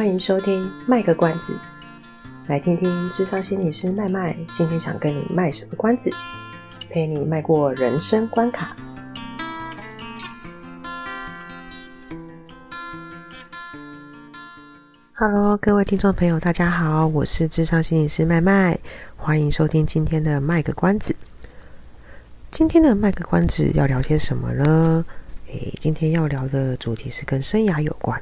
欢迎收听卖个关子，来听听智商心理师麦麦今天想跟你卖什么关子，陪你迈过人生关卡。Hello，各位听众朋友，大家好，我是智商心理师麦麦，欢迎收听今天的卖个关子。今天的卖个关子要聊些什么呢？诶，今天要聊的主题是跟生涯有关。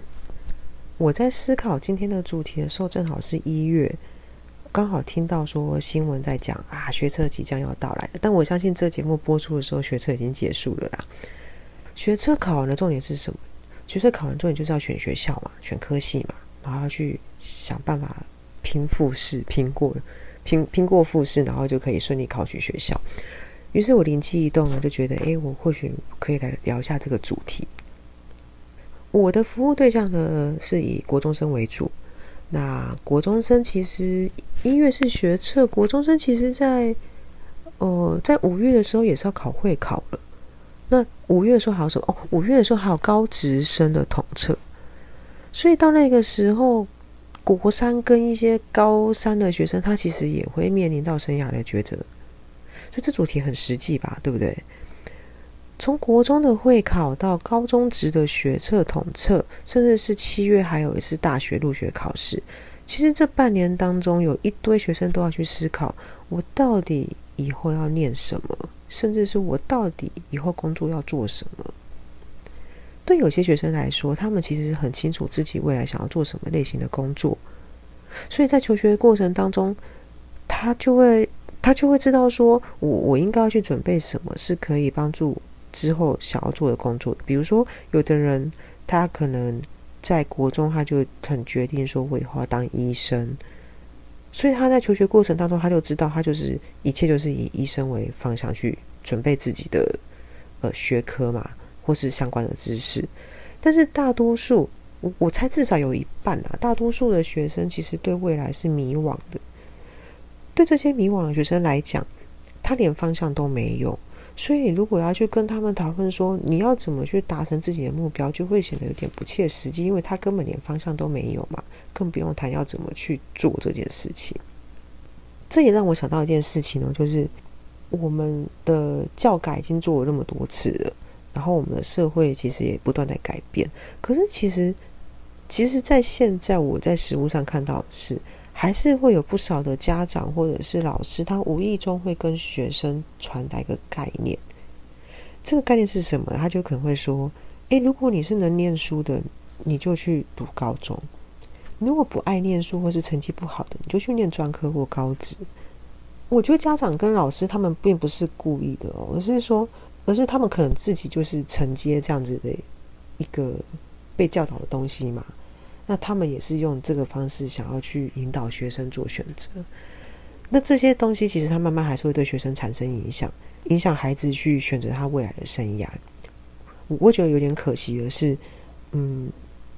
我在思考今天的主题的时候，正好是一月，刚好听到说新闻在讲啊，学测即将要到来。但我相信这节目播出的时候，学测已经结束了啦。学测考完的重点是什么？学测考完重点就是要选学校嘛，选科系嘛，然后要去想办法拼复试，拼过，拼拼过复试，然后就可以顺利考取学校。于是我灵机一动呢，就觉得，诶，我或许可以来聊一下这个主题。我的服务对象呢，是以国中生为主。那国中生其实一月是学测，国中生其实在呃在五月的时候也是要考会考了。那五月的时候还有什么？哦，五月的时候还有高职生的统测。所以到那个时候，国三跟一些高三的学生，他其实也会面临到生涯的抉择。所以这主题很实际吧，对不对？从国中的会考到高中职的学测统测，甚至是七月还有一次大学入学考试。其实这半年当中，有一堆学生都要去思考：我到底以后要念什么？甚至是我到底以后工作要做什么？对有些学生来说，他们其实是很清楚自己未来想要做什么类型的工作，所以在求学的过程当中，他就会他就会知道说：我我应该要去准备什么，是可以帮助。之后想要做的工作，比如说，有的人他可能在国中他就很决定说，我以后要当医生，所以他在求学过程当中，他就知道他就是一切就是以医生为方向去准备自己的呃学科嘛，或是相关的知识。但是大多数，我我猜至少有一半啊，大多数的学生其实对未来是迷惘的。对这些迷惘的学生来讲，他连方向都没有。所以，如果要去跟他们讨论说你要怎么去达成自己的目标，就会显得有点不切实际，因为他根本连方向都没有嘛，更不用谈要怎么去做这件事情。这也让我想到一件事情呢，就是我们的教改已经做了那么多次了，然后我们的社会其实也不断在改变。可是，其实，其实，在现在我在实务上看到的是。还是会有不少的家长或者是老师，他无意中会跟学生传达一个概念。这个概念是什么？他就可能会说：“诶，如果你是能念书的，你就去读高中；如果不爱念书或是成绩不好的，你就去念专科或高职。”我觉得家长跟老师他们并不是故意的哦，而是说，而是他们可能自己就是承接这样子的一个被教导的东西嘛。那他们也是用这个方式想要去引导学生做选择。那这些东西其实他慢慢还是会对学生产生影响，影响孩子去选择他未来的生涯。我觉得有点可惜的是，嗯，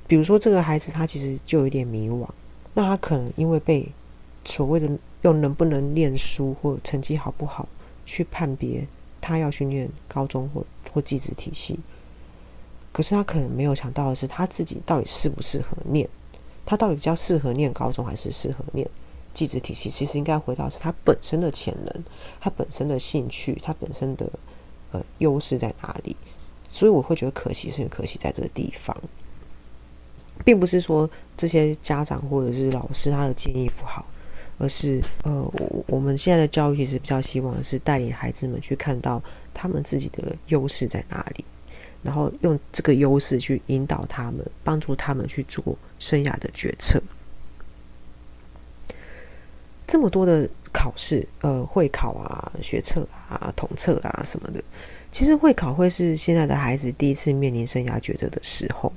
比如说这个孩子他其实就有点迷惘，那他可能因为被所谓的用能不能念书或成绩好不好去判别他要去念高中或或技职体系。可是他可能没有想到的是，他自己到底适不适合念？他到底比较适合念高中，还是适合念技职体系？其实应该回到是他本身的潜能，他本身的兴趣，他本身的呃优势在哪里？所以我会觉得可惜，是可惜在这个地方，并不是说这些家长或者是老师他的建议不好，而是呃，我我们现在的教育其实比较希望是带领孩子们去看到他们自己的优势在哪里。然后用这个优势去引导他们，帮助他们去做生涯的决策。这么多的考试，呃，会考啊、学测啊、统测啊什么的，其实会考会是现在的孩子第一次面临生涯抉择的时候，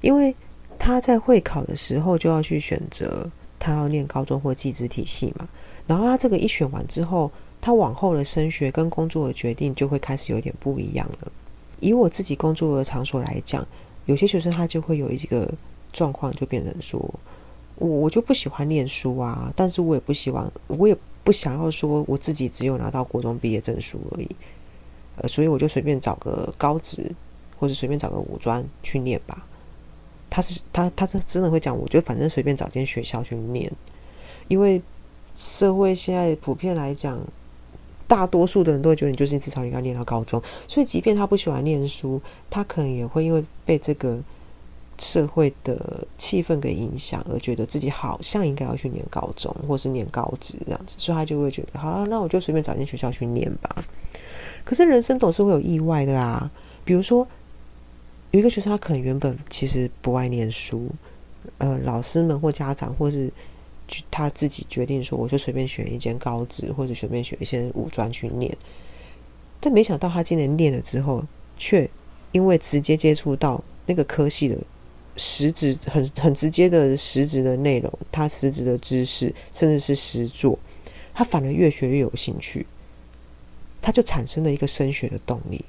因为他在会考的时候就要去选择他要念高中或技职体系嘛，然后他这个一选完之后，他往后的升学跟工作的决定就会开始有点不一样了。以我自己工作的场所来讲，有些学生他就会有一个状况，就变成说，我我就不喜欢念书啊，但是我也不希望，我也不想要说我自己只有拿到国中毕业证书而已，呃，所以我就随便找个高职，或者随便找个五专去念吧。他是他他是真的会讲，我就反正随便找间学校去念，因为社会现在普遍来讲，大多数的人都会觉得你就是至少应该念到高中，所以即便他不喜欢念书，他可能也会因为被这个。社会的气氛给影响，而觉得自己好像应该要去念高中，或是念高职这样子，所以他就会觉得，好了，那我就随便找一间学校去念吧。可是人生总是会有意外的啊，比如说有一个学生，他可能原本其实不爱念书，呃，老师们或家长或是他自己决定说，我就随便选一间高职，或者随便选一些五专去念。但没想到他今年念了之后，却因为直接接触到那个科系的。实质很很直接的实质的内容，他实质的知识，甚至是实作，他反而越学越有兴趣，他就产生了一个升学的动力。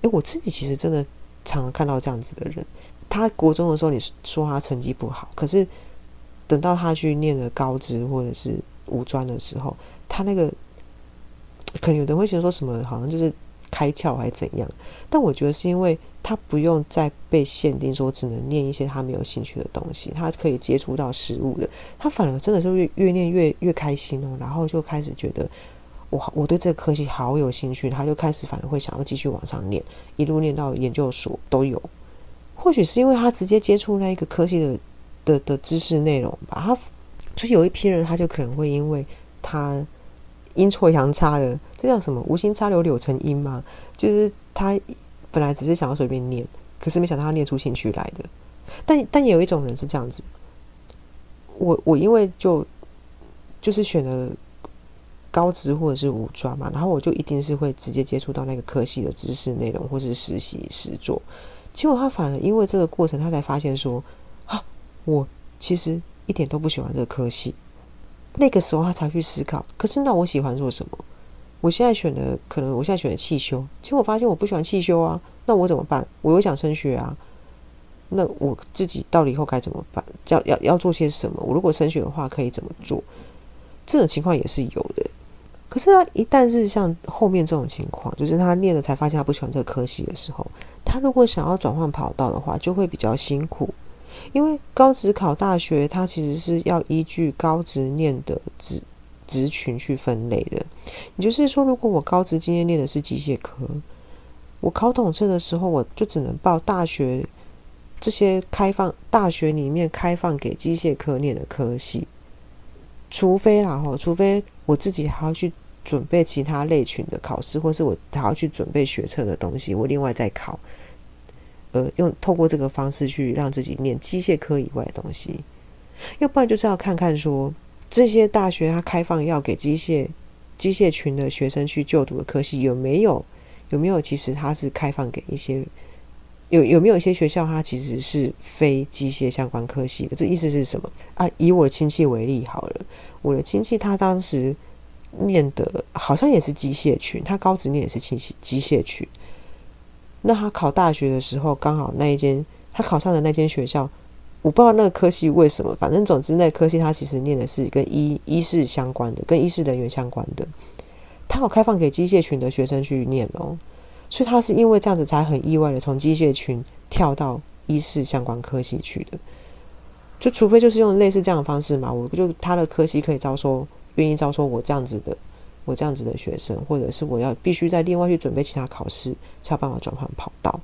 诶，我自己其实真的常常看到这样子的人，他国中的时候你说他成绩不好，可是等到他去念了高职或者是五专的时候，他那个 可能有人会觉得说什么，好像就是开窍还是怎样，但我觉得是因为。他不用再被限定说只能念一些他没有兴趣的东西，他可以接触到实物的，他反而真的是越越念越越开心哦，然后就开始觉得我我对这个科系好有兴趣，他就开始反而会想要继续往上念，一路念到研究所都有。或许是因为他直接接触那一个科系的的的知识内容吧，他就是有一批人他就可能会因为他阴错阳差的，这叫什么？无心插柳柳成荫嘛？就是他。本来只是想要随便念，可是没想到他念出兴趣来的。但但也有一种人是这样子，我我因为就就是选了高职或者是五专嘛，然后我就一定是会直接接触到那个科系的知识内容，或是实习实作。结果他反而因为这个过程，他才发现说，我其实一点都不喜欢这个科系。那个时候他才去思考，可是那我喜欢做什么？我现在选的可能，我现在选的汽修，其实我发现我不喜欢汽修啊，那我怎么办？我又想升学啊，那我自己到底以后该怎么办？要要要做些什么？我如果升学的话，可以怎么做？这种情况也是有的。可是他一旦是像后面这种情况，就是他念了才发现他不喜欢这个科系的时候，他如果想要转换跑道的话，就会比较辛苦，因为高职考大学，它其实是要依据高职念的职。职群去分类的，也就是说，如果我高职今天念的是机械科，我考统测的时候，我就只能报大学这些开放大学里面开放给机械科念的科系，除非啦哈，除非我自己还要去准备其他类群的考试，或是我还要去准备学测的东西，我另外再考，呃，用透过这个方式去让自己念机械科以外的东西，要不然就是要看看说。这些大学它开放要给机械机械群的学生去就读的科系有没有？有没有？其实它是开放给一些有有没有一些学校它其实是非机械相关科系的？这意思是什么啊？以我亲戚为例好了，我的亲戚他当时念的好像也是机械群，他高职念也是机械机械群。那他考大学的时候，刚好那一间他考上的那间学校。我不知道那个科系为什么，反正总之那科系他其实念的是跟医医事相关的，跟医事人员相关的。他有开放给机械群的学生去念哦，所以他是因为这样子才很意外的从机械群跳到医事相关科系去的。就除非就是用类似这样的方式嘛，我就他的科系可以招收，愿意招收我这样子的，我这样子的学生，或者是我要必须再另外去准备其他考试，才有办法转换跑道。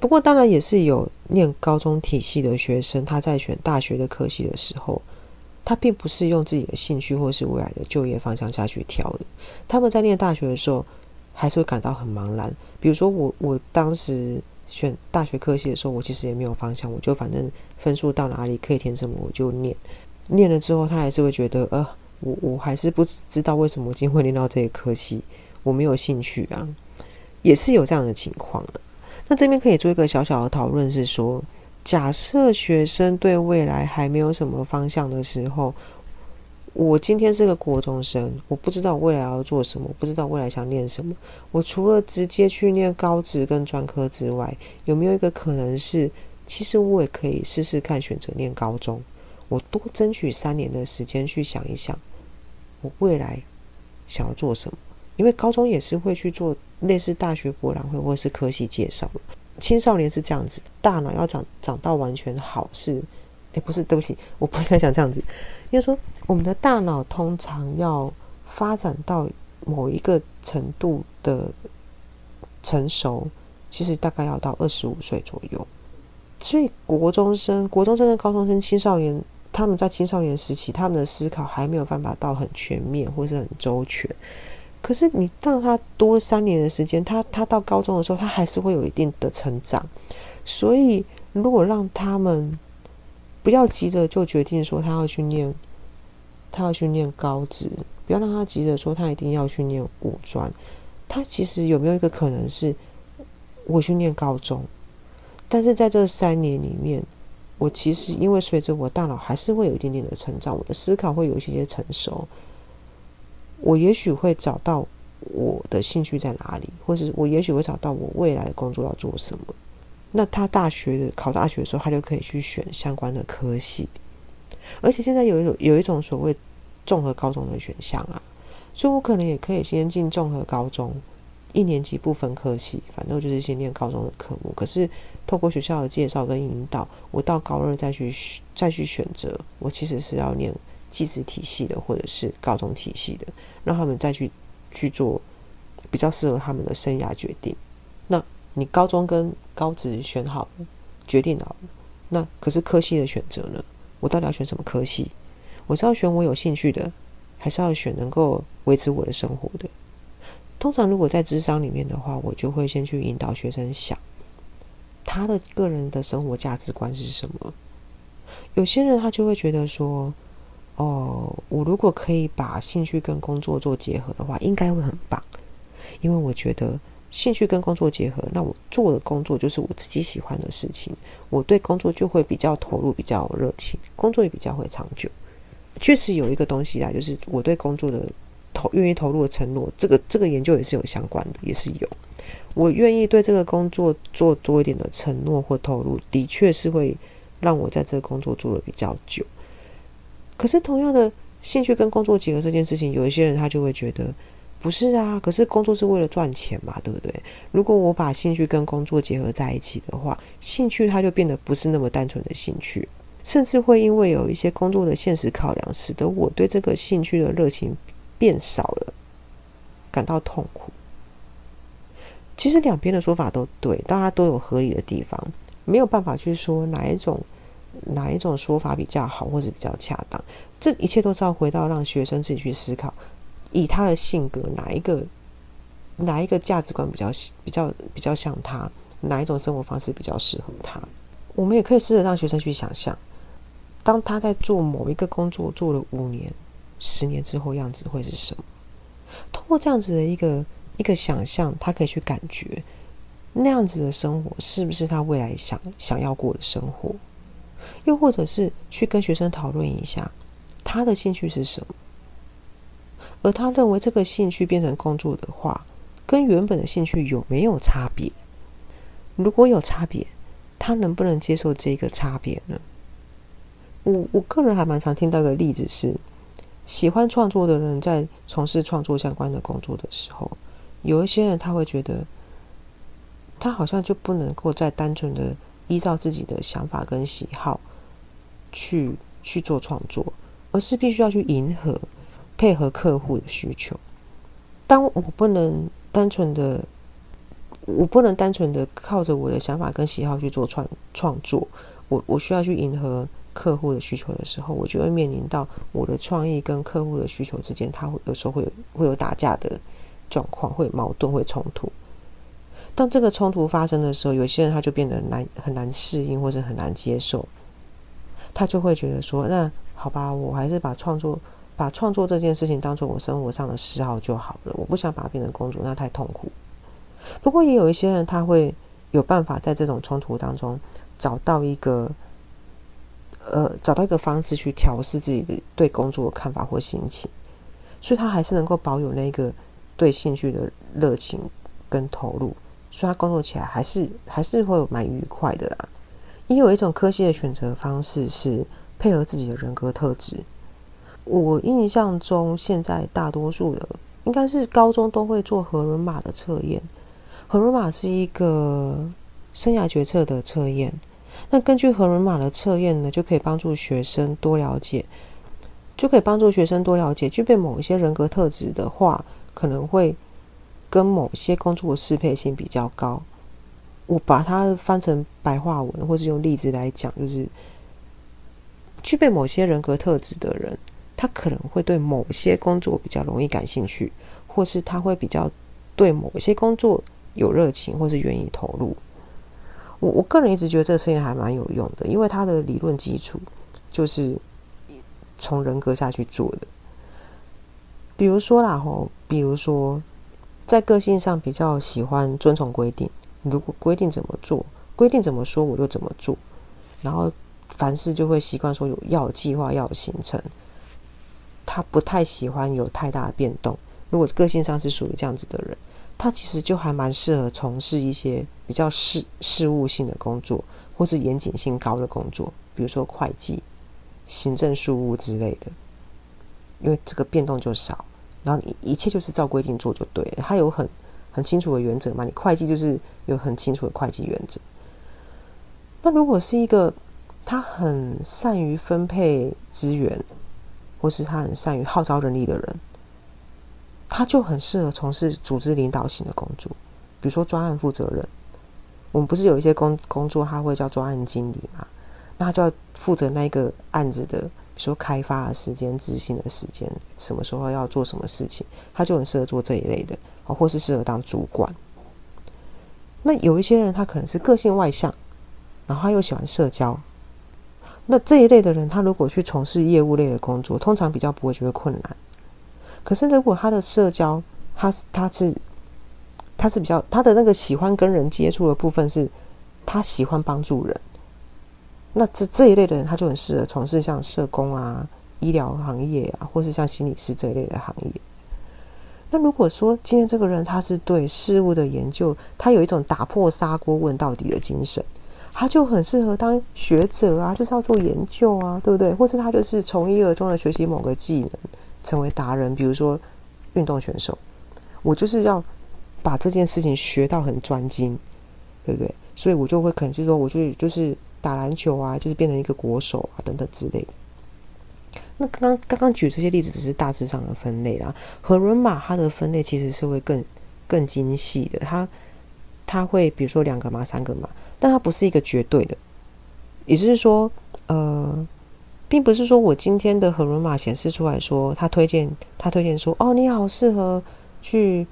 不过，当然也是有念高中体系的学生，他在选大学的科系的时候，他并不是用自己的兴趣或是未来的就业方向下去挑的。他们在念大学的时候，还是会感到很茫然。比如说，我我当时选大学科系的时候，我其实也没有方向，我就反正分数到哪里可以填什么我就念。念了之后，他还是会觉得，呃，我我还是不知道为什么我今天会念到这个科系，我没有兴趣啊，也是有这样的情况的。那这边可以做一个小小的讨论，是说，假设学生对未来还没有什么方向的时候，我今天是个国中生，我不知道未来要做什么，不知道未来想念什么。我除了直接去念高职跟专科之外，有没有一个可能是，其实我也可以试试看选择念高中，我多争取三年的时间去想一想，我未来想要做什么？因为高中也是会去做类似大学博览会或是科系介绍，青少年是这样子，大脑要长长到完全好是，哎，不是，对不起，我不应该讲这样子。应该说，我们的大脑通常要发展到某一个程度的成熟，其实大概要到二十五岁左右。所以，国中生、国中生跟高中生、青少年，他们在青少年时期，他们的思考还没有办法到很全面或是很周全。可是，你让他多三年的时间，他他到高中的时候，他还是会有一定的成长。所以，如果让他们不要急着就决定说他要去念，他要去念高职，不要让他急着说他一定要去念五专。他其实有没有一个可能是，我去念高中，但是在这三年里面，我其实因为随着我大脑还是会有一点点的成长，我的思考会有一些些成熟。我也许会找到我的兴趣在哪里，或者我也许会找到我未来的工作要做什么。那他大学的考大学的时候，他就可以去选相关的科系。而且现在有一种有一种所谓综合高中的选项啊，所以我可能也可以先进综合高中，一年级不分科系，反正就是先念高中的科目。可是透过学校的介绍跟引导，我到高二再去再去选择，我其实是要念。技职体系的，或者是高中体系的，让他们再去去做比较适合他们的生涯决定。那你高中跟高职选好了，决定好了，那可是科系的选择呢？我到底要选什么科系？我是要选我有兴趣的，还是要选能够维持我的生活的？通常如果在智商里面的话，我就会先去引导学生想他的个人的生活价值观是什么。有些人他就会觉得说。哦，我如果可以把兴趣跟工作做结合的话，应该会很棒。因为我觉得兴趣跟工作结合，那我做的工作就是我自己喜欢的事情，我对工作就会比较投入，比较热情，工作也比较会长久。确实有一个东西啊，就是我对工作的投愿意投入的承诺，这个这个研究也是有相关的，也是有。我愿意对这个工作做多一点的承诺或投入，的确是会让我在这个工作做得比较久。可是，同样的兴趣跟工作结合这件事情，有一些人他就会觉得不是啊。可是工作是为了赚钱嘛，对不对？如果我把兴趣跟工作结合在一起的话，兴趣它就变得不是那么单纯的兴趣，甚至会因为有一些工作的现实考量，使得我对这个兴趣的热情变少了，感到痛苦。其实两边的说法都对，大家都有合理的地方，没有办法去说哪一种。哪一种说法比较好，或者比较恰当？这一切都是要回到让学生自己去思考，以他的性格，哪一个哪一个价值观比较比较比较像他，哪一种生活方式比较适合他？我们也可以试着让学生去想象，当他在做某一个工作做了五年、十年之后，样子会是什么？通过这样子的一个一个想象，他可以去感觉那样子的生活是不是他未来想想要过的生活？又或者是去跟学生讨论一下，他的兴趣是什么，而他认为这个兴趣变成工作的话，跟原本的兴趣有没有差别？如果有差别，他能不能接受这个差别呢？我我个人还蛮常听到一个例子是，喜欢创作的人在从事创作相关的工作的时候，有一些人他会觉得，他好像就不能够再单纯的依照自己的想法跟喜好。去去做创作，而是必须要去迎合、配合客户的需求。当我不能单纯的，我不能单纯的靠着我的想法跟喜好去做创创作，我我需要去迎合客户的需求的时候，我就会面临到我的创意跟客户的需求之间，他会有时候会有会有打架的状况，会有矛盾，会冲突。当这个冲突发生的时候，有些人他就变得难很难适应，或者很难接受。他就会觉得说：“那好吧，我还是把创作，把创作这件事情当做我生活上的嗜好就好了。我不想把它变成工作，那太痛苦。不过也有一些人，他会有办法在这种冲突当中找到一个，呃，找到一个方式去调试自己的对工作的看法或心情，所以他还是能够保有那个对兴趣的热情跟投入，所以他工作起来还是还是会蛮愉快的啦。”也有一种科系的选择方式是配合自己的人格特质。我印象中，现在大多数的应该是高中都会做荷伦玛的测验。荷伦玛是一个生涯决策的测验。那根据荷伦马的测验呢，就可以帮助学生多了解，就可以帮助学生多了解，具备某一些人格特质的话，可能会跟某些工作适配性比较高。我把它翻成白话文，或是用例子来讲，就是具备某些人格特质的人，他可能会对某些工作比较容易感兴趣，或是他会比较对某些工作有热情，或是愿意投入。我我个人一直觉得这个测验还蛮有用的，因为它的理论基础就是从人格下去做的。比如说啦吼，比如说在个性上比较喜欢遵从规定。如果规定怎么做，规定怎么说，我就怎么做。然后凡事就会习惯说有要有计划，要有行程。他不太喜欢有太大的变动。如果个性上是属于这样子的人，他其实就还蛮适合从事一些比较事事务性的工作，或是严谨性高的工作，比如说会计、行政事务之类的。因为这个变动就少，然后你一切就是照规定做就对了。他有很很清楚的原则嘛？你会计就是有很清楚的会计原则。那如果是一个他很善于分配资源，或是他很善于号召人力的人，他就很适合从事组织领导型的工作，比如说专案负责人。我们不是有一些工工作，他会叫专案经理嘛？那他就要负责那个案子的，比如说开发的时间、执行的时间，什么时候要做什么事情，他就很适合做这一类的。或是适合当主管。那有一些人，他可能是个性外向，然后他又喜欢社交。那这一类的人，他如果去从事业务类的工作，通常比较不会觉得困难。可是如果他的社交，他他是他是比较他的那个喜欢跟人接触的部分，是他喜欢帮助人。那这这一类的人，他就很适合从事像社工啊、医疗行业啊，或是像心理师这一类的行业。那如果说今天这个人他是对事物的研究，他有一种打破砂锅问到底的精神，他就很适合当学者啊，就是要做研究啊，对不对？或是他就是从一而终的学习某个技能，成为达人。比如说运动选手，我就是要把这件事情学到很专精，对不对？所以我就会可能就是说，我就就是打篮球啊，就是变成一个国手啊，等等之类的。那刚刚刚刚举这些例子只是大致上的分类啦，和人马它的分类其实是会更更精细的，它它会比如说两个马三个马，但它不是一个绝对的，也就是说，呃，并不是说我今天的荷伦马显示出来说，他推荐他推荐说，哦，你好适合去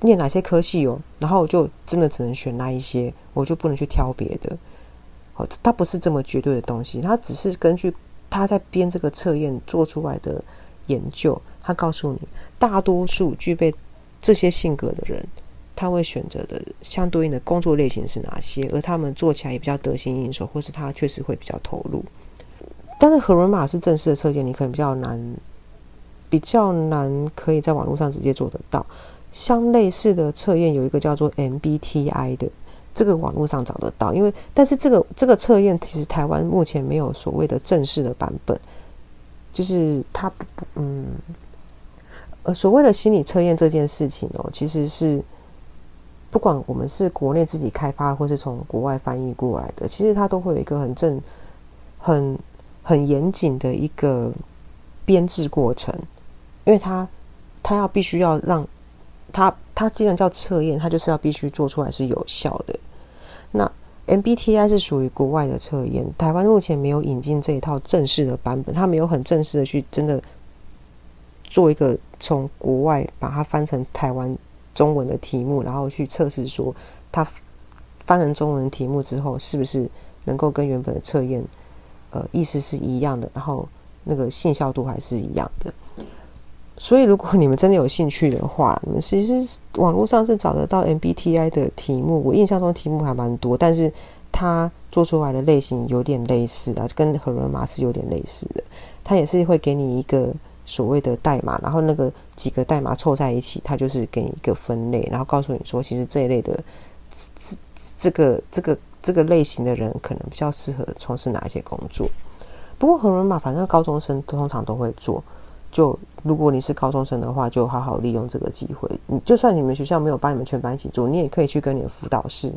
念哪些科系哦，然后我就真的只能选那一些，我就不能去挑别的，哦，它不是这么绝对的东西，它只是根据。他在编这个测验做出来的研究，他告诉你，大多数具备这些性格的人，他会选择的相对应的工作类型是哪些，而他们做起来也比较得心应手，或是他确实会比较投入。但是荷伦马是正式的测验，你可能比较难，比较难可以在网络上直接做得到。相类似的测验有一个叫做 MBTI 的。这个网络上找得到，因为但是这个这个测验其实台湾目前没有所谓的正式的版本，就是它不不嗯呃所谓的心理测验这件事情哦，其实是不管我们是国内自己开发或是从国外翻译过来的，其实它都会有一个很正很很严谨的一个编制过程，因为它它要必须要让。它它既然叫测验，它就是要必须做出来是有效的。那 MBTI 是属于国外的测验，台湾目前没有引进这一套正式的版本，它没有很正式的去真的做一个从国外把它翻成台湾中文的题目，然后去测试说它翻成中文题目之后是不是能够跟原本的测验呃意思是一样的，然后那个信效度还是一样的。所以，如果你们真的有兴趣的话，你们其实网络上是找得到 MBTI 的题目。我印象中题目还蛮多，但是它做出来的类型有点类似啊，跟荷伦马是有点类似的。它也是会给你一个所谓的代码，然后那个几个代码凑在一起，它就是给你一个分类，然后告诉你说，其实这一类的这这个这个这个类型的人可能比较适合从事哪一些工作。不过荷伦马反正高中生通常都会做。就如果你是高中生的话，就好好利用这个机会。你就算你们学校没有帮你们全班一起做，你也可以去跟你的辅导室、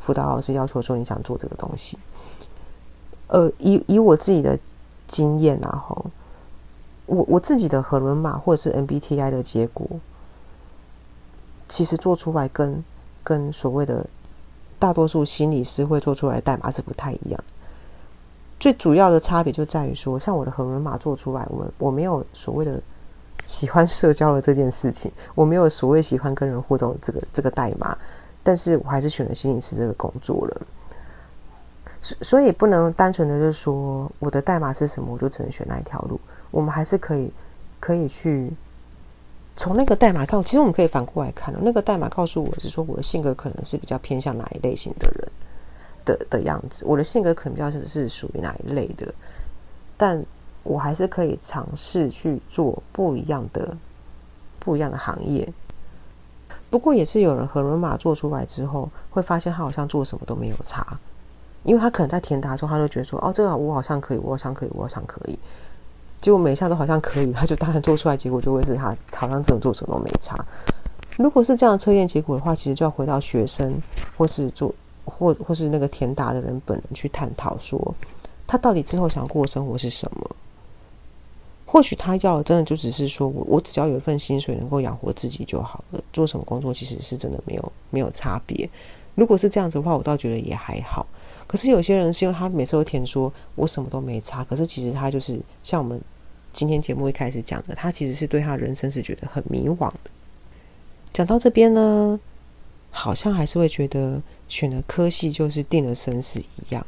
辅导老师要求说你想做这个东西。呃，以以我自己的经验啊，哈，我我自己的荷伦码或者是 MBTI 的结果，其实做出来跟跟所谓的大多数心理师会做出来的代码是不太一样。最主要的差别就在于说，像我的荷伦码做出来，我我没有所谓的喜欢社交的这件事情，我没有所谓喜欢跟人互动这个这个代码，但是我还是选了心理师这个工作了。所以不能单纯的就是说我的代码是什么，我就只能选那一条路。我们还是可以可以去从那个代码上，其实我们可以反过来看，那个代码告诉我是说我的性格可能是比较偏向哪一类型的人的的样子，我的性格可能比较是是属于哪一类的，但我还是可以尝试去做不一样的不一样的行业。不过也是有人荷伦码做出来之后，会发现他好像做什么都没有差。因为他可能在填答的时候，他就觉得说：“哦，这个我好像可以，我好像可以，我好像可以。”结果每一项都好像可以，他就当然做出来，结果就会是他好像这种做什么都没差。如果是这样测验结果的话，其实就要回到学生，或是做或或是那个填答的人本人去探讨，说他到底之后想要过的生活是什么？或许他要的真的就只是说我我只要有一份薪水能够养活自己就好了，做什么工作其实是真的没有没有差别。如果是这样子的话，我倒觉得也还好。可是有些人是因为他每次都填说我什么都没差，可是其实他就是像我们今天节目一开始讲的，他其实是对他人生是觉得很迷惘的。讲到这边呢，好像还是会觉得选了科系就是定了生死一样。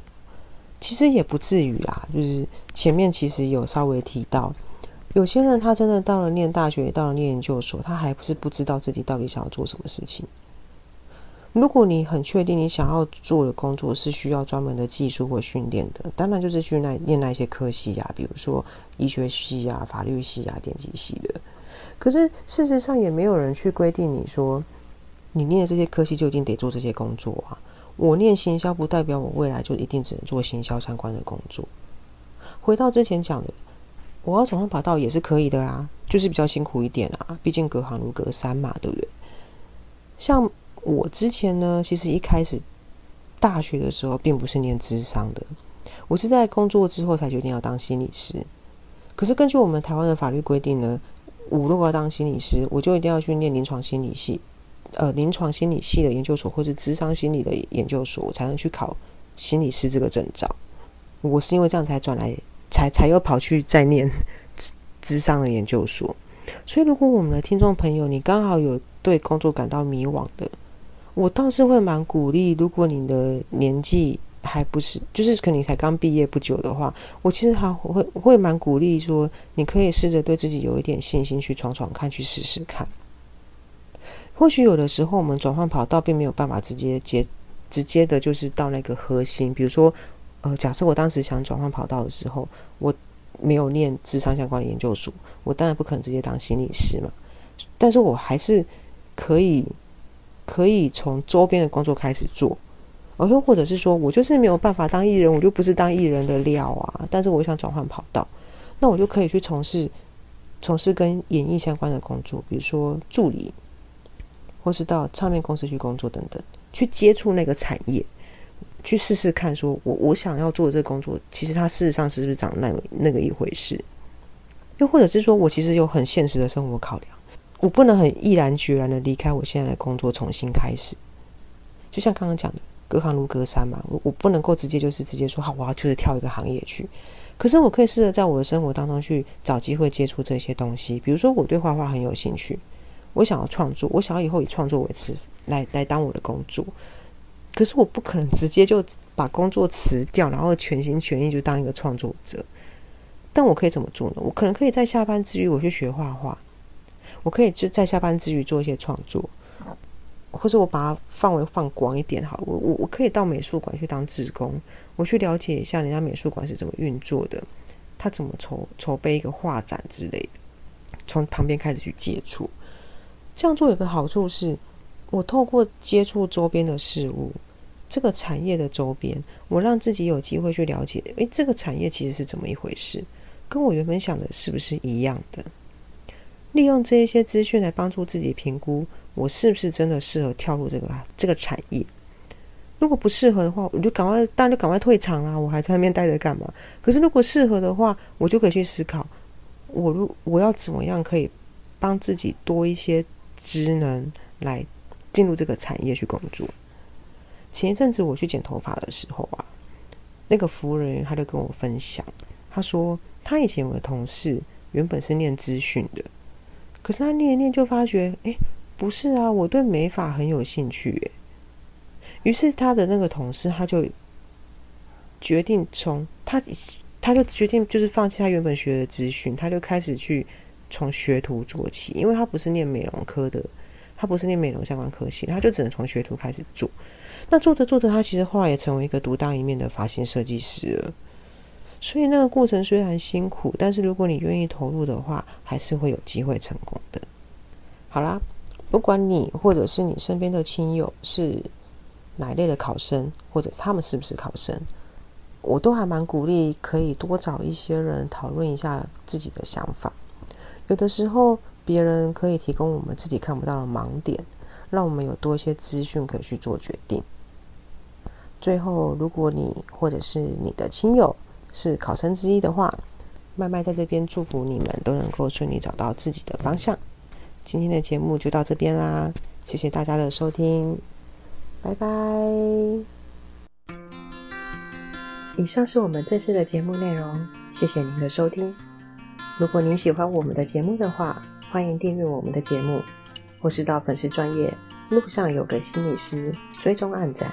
其实也不至于啦，就是前面其实有稍微提到，有些人他真的到了念大学，到了念研究所，他还不是不知道自己到底想要做什么事情。如果你很确定你想要做的工作是需要专门的技术或训练的，当然就是去那念那些科系啊，比如说医学系啊、法律系啊、电机系的。可是事实上也没有人去规定你说，你念的这些科系就一定得做这些工作啊。我念行销不代表我未来就一定只能做行销相关的工作。回到之前讲的，我要转换跑道也是可以的啊，就是比较辛苦一点啊，毕竟隔行如隔山嘛，对不对？像。我之前呢，其实一开始大学的时候，并不是念智商的，我是在工作之后才决定要当心理师。可是根据我们台湾的法律规定呢，我如果要当心理师，我就一定要去念临床心理系，呃，临床心理系的研究所，或是智商心理的研究所，我才能去考心理师这个证照。我是因为这样才转来，才才又跑去再念 智商的研究所。所以，如果我们的听众朋友，你刚好有对工作感到迷惘的，我倒是会蛮鼓励，如果你的年纪还不是，就是可能你才刚毕业不久的话，我其实还会会蛮鼓励说，你可以试着对自己有一点信心，去闯闯看，去试试看。或许有的时候，我们转换跑道并没有办法直接接直接的，就是到那个核心。比如说，呃，假设我当时想转换跑道的时候，我没有念智商相关的研究所，我当然不可能直接当心理师嘛。但是我还是可以。可以从周边的工作开始做，而又或者是说我就是没有办法当艺人，我就不是当艺人的料啊。但是我想转换跑道，那我就可以去从事从事跟演艺相关的工作，比如说助理，或是到唱片公司去工作等等，去接触那个产业，去试试看，说我我想要做的这个工作，其实它事实上是不是长那那个一回事？又或者是说我其实有很现实的生活考量。我不能很毅然决然的离开我现在的工作，重新开始。就像刚刚讲的，隔行如隔山嘛。我我不能够直接就是直接说好，我要就是跳一个行业去。可是我可以试着在我的生活当中去找机会接触这些东西。比如说，我对画画很有兴趣，我想要创作，我想要以后以创作为辞来来当我的工作。可是我不可能直接就把工作辞掉，然后全心全意就当一个创作者。但我可以怎么做呢？我可能可以在下班之余，我去学画画。我可以就在下班之余做一些创作，或者我把它范围放广一点，好，我我我可以到美术馆去当志工，我去了解一下人家美术馆是怎么运作的，他怎么筹筹备一个画展之类的，从旁边开始去接触。这样做有个好处是，我透过接触周边的事物，这个产业的周边，我让自己有机会去了解，诶，这个产业其实是怎么一回事，跟我原本想的是不是一样的？利用这一些资讯来帮助自己评估，我是不是真的适合跳入这个这个产业。如果不适合的话，我就赶快，当然就赶快退场啊！我还在那边待着干嘛？可是如果适合的话，我就可以去思考，我如我要怎么样可以帮自己多一些职能来进入这个产业去工作。前一阵子我去剪头发的时候啊，那个服务人员他就跟我分享，他说他以前有个同事原本是念资讯的，可是他念一念就发觉，哎，不是啊，我对美发很有兴趣，诶。于是他的那个同事他就决定从他他就决定就是放弃他原本学的资讯，他就开始去从学徒做起，因为他不是念美容科的，他不是念美容相关科系，他就只能从学徒开始做。那做着做着，他其实后来也成为一个独当一面的发型设计师了。所以那个过程虽然辛苦，但是如果你愿意投入的话，还是会有机会成功的。好啦，不管你或者是你身边的亲友是。哪一类的考生，或者他们是不是考生，我都还蛮鼓励，可以多找一些人讨论一下自己的想法。有的时候，别人可以提供我们自己看不到的盲点，让我们有多一些资讯可以去做决定。最后，如果你或者是你的亲友是考生之一的话，麦麦在这边祝福你们都能够顺利找到自己的方向。今天的节目就到这边啦，谢谢大家的收听。拜拜。以上是我们这次的节目内容，谢谢您的收听。如果您喜欢我们的节目的话，欢迎订阅我们的节目，或是到粉丝专业路上有个心理师追踪按赞。